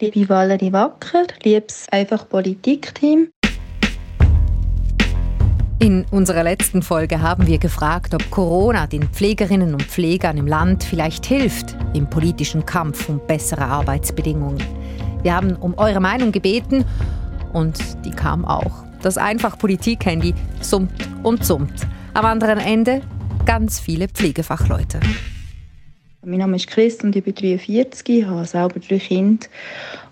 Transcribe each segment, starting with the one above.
Liebe Valerie Wacker, liebes einfach Politikteam. In unserer letzten Folge haben wir gefragt, ob Corona den Pflegerinnen und Pflegern im Land vielleicht hilft im politischen Kampf um bessere Arbeitsbedingungen. Wir haben um eure Meinung gebeten und die kam auch. Das einfach Politik-Handy summt und summt. Am anderen Ende ganz viele Pflegefachleute. Mein Name ist Chris und ich bin 43, ich habe selber drei Kinder.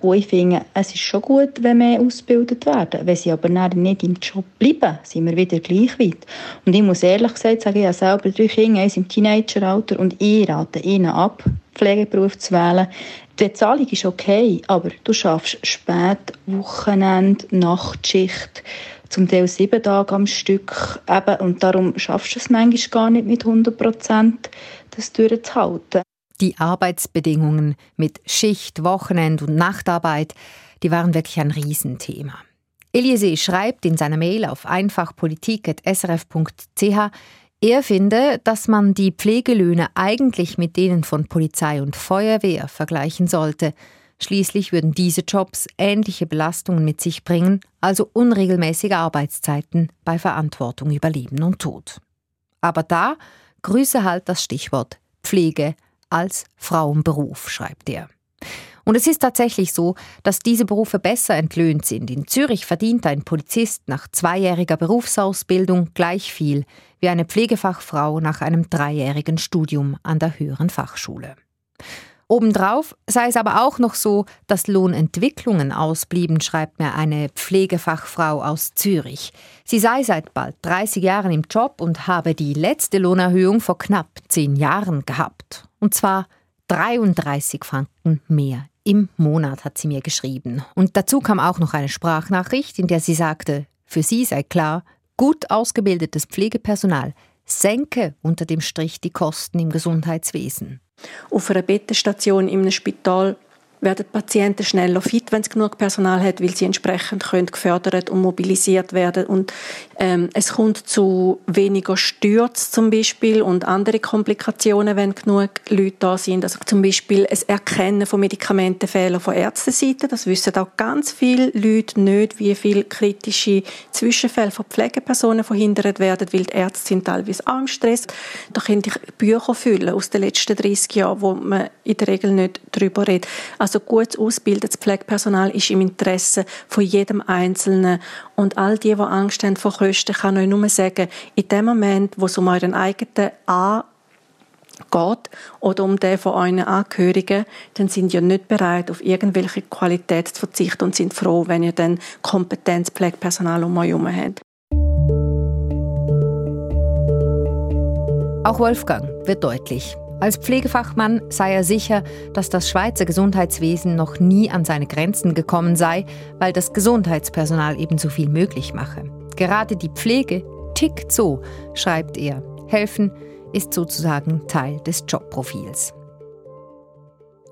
Und ich finde, es ist schon gut, wenn mehr ausgebildet werden. Wenn sie aber nicht im Job bleiben, sind wir wieder gleich weit. Und ich muss ehrlich gesagt sagen, ich habe selber drei Kinder, eins im Teenageralter und ich rate ihnen ab, Pflegeberuf zu wählen. Die Bezahlung ist okay, aber du schaffst spät, Wochenende, Nachtschicht, zum Teil sieben Tage am Stück. Eben, und darum schaffst du es manchmal gar nicht mit 100 Prozent das durchzuhalten. Die Arbeitsbedingungen mit Schicht, Wochenend und Nachtarbeit, die waren wirklich ein Riesenthema. Eliezer schreibt in seiner Mail auf einfachpolitik.srf.ch, er finde, dass man die Pflegelöhne eigentlich mit denen von Polizei und Feuerwehr vergleichen sollte. Schließlich würden diese Jobs ähnliche Belastungen mit sich bringen, also unregelmäßige Arbeitszeiten bei Verantwortung über Leben und Tod. Aber da Grüße halt das Stichwort Pflege als Frauenberuf, schreibt er. Und es ist tatsächlich so, dass diese Berufe besser entlöhnt sind. In Zürich verdient ein Polizist nach zweijähriger Berufsausbildung gleich viel wie eine Pflegefachfrau nach einem dreijährigen Studium an der höheren Fachschule. Obendrauf sei es aber auch noch so, dass Lohnentwicklungen ausblieben, schreibt mir eine Pflegefachfrau aus Zürich. Sie sei seit bald 30 Jahren im Job und habe die letzte Lohnerhöhung vor knapp zehn Jahren gehabt. Und zwar 33 Franken mehr im Monat, hat sie mir geschrieben. Und dazu kam auch noch eine Sprachnachricht, in der sie sagte, für sie sei klar, gut ausgebildetes Pflegepersonal senke unter dem Strich die Kosten im Gesundheitswesen. Auf einer Bettenstation in einem Spital werden Patienten schneller fit, wenn es genug Personal hat, weil sie entsprechend können gefördert und mobilisiert werden und ähm, es kommt zu weniger Stürzen zum Beispiel und andere Komplikationen, wenn genug Leute da sind. Also zum Beispiel das Erkennen von Medikamentenfehlern von Ärzteseite. Das wissen auch ganz viele Leute nicht, wie viele kritische Zwischenfälle von Pflegepersonen verhindert werden, weil die Ärzte sind teilweise auch im Stress. Da könnte ich Bücher füllen aus den letzten 30 Jahren, wo man in der Regel nicht darüber redet. Also gut ausgebildetes Pflegepersonal ist im Interesse von jedem Einzelnen und all die, die Angst haben vor Kosten, kann euch nur sagen, in dem Moment, wo es um euren eigenen A geht oder um den von euren Angehörigen, dann sind ihr nicht bereit, auf irgendwelche Qualität zu verzichten und sind froh, wenn ihr dann Kompetenz Pflegepersonal um euch herum habt. Auch Wolfgang wird deutlich. Als Pflegefachmann sei er sicher, dass das Schweizer Gesundheitswesen noch nie an seine Grenzen gekommen sei, weil das Gesundheitspersonal eben so viel möglich mache. Gerade die Pflege tickt so, schreibt er. Helfen ist sozusagen Teil des Jobprofils.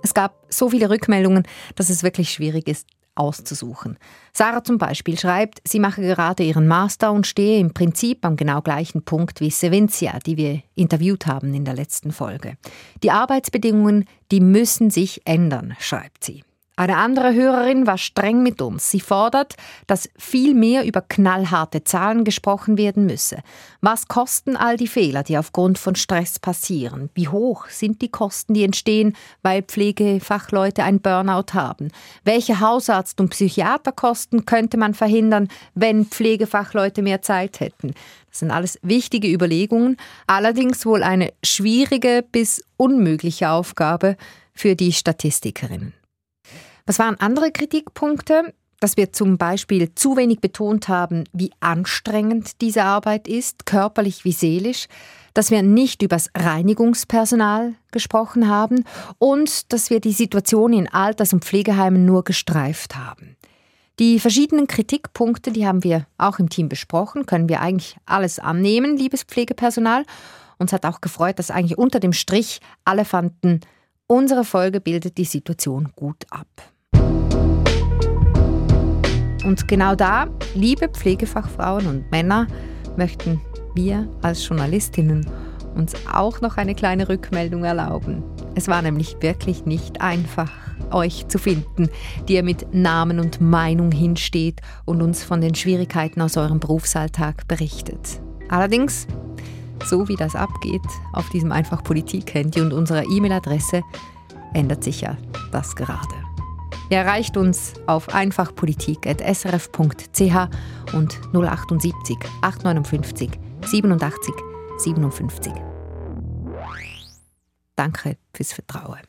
Es gab so viele Rückmeldungen, dass es wirklich schwierig ist, auszusuchen. Sarah zum Beispiel schreibt, sie mache gerade ihren Master und stehe im Prinzip am genau gleichen Punkt wie Sevencia, die wir interviewt haben in der letzten Folge. Die Arbeitsbedingungen, die müssen sich ändern, schreibt sie. Eine andere Hörerin war streng mit uns. Sie fordert, dass viel mehr über knallharte Zahlen gesprochen werden müsse. Was kosten all die Fehler, die aufgrund von Stress passieren? Wie hoch sind die Kosten, die entstehen, weil Pflegefachleute ein Burnout haben? Welche Hausarzt- und Psychiaterkosten könnte man verhindern, wenn Pflegefachleute mehr Zeit hätten? Das sind alles wichtige Überlegungen, allerdings wohl eine schwierige bis unmögliche Aufgabe für die Statistikerinnen. Was waren andere Kritikpunkte? Dass wir zum Beispiel zu wenig betont haben, wie anstrengend diese Arbeit ist, körperlich wie seelisch, dass wir nicht über das Reinigungspersonal gesprochen haben und dass wir die Situation in Alters- und Pflegeheimen nur gestreift haben. Die verschiedenen Kritikpunkte, die haben wir auch im Team besprochen, können wir eigentlich alles annehmen, liebes Pflegepersonal. Uns hat auch gefreut, dass eigentlich unter dem Strich alle fanden, unsere Folge bildet die Situation gut ab. Und genau da, liebe Pflegefachfrauen und Männer, möchten wir als Journalistinnen uns auch noch eine kleine Rückmeldung erlauben. Es war nämlich wirklich nicht einfach, euch zu finden, die ihr mit Namen und Meinung hinsteht und uns von den Schwierigkeiten aus eurem Berufsalltag berichtet. Allerdings, so wie das abgeht auf diesem einfach Politik-Handy und unserer E-Mail-Adresse, ändert sich ja das gerade. Ihr erreicht uns auf einfachpolitik.srf.ch und 078 859 87 57. Danke fürs Vertrauen.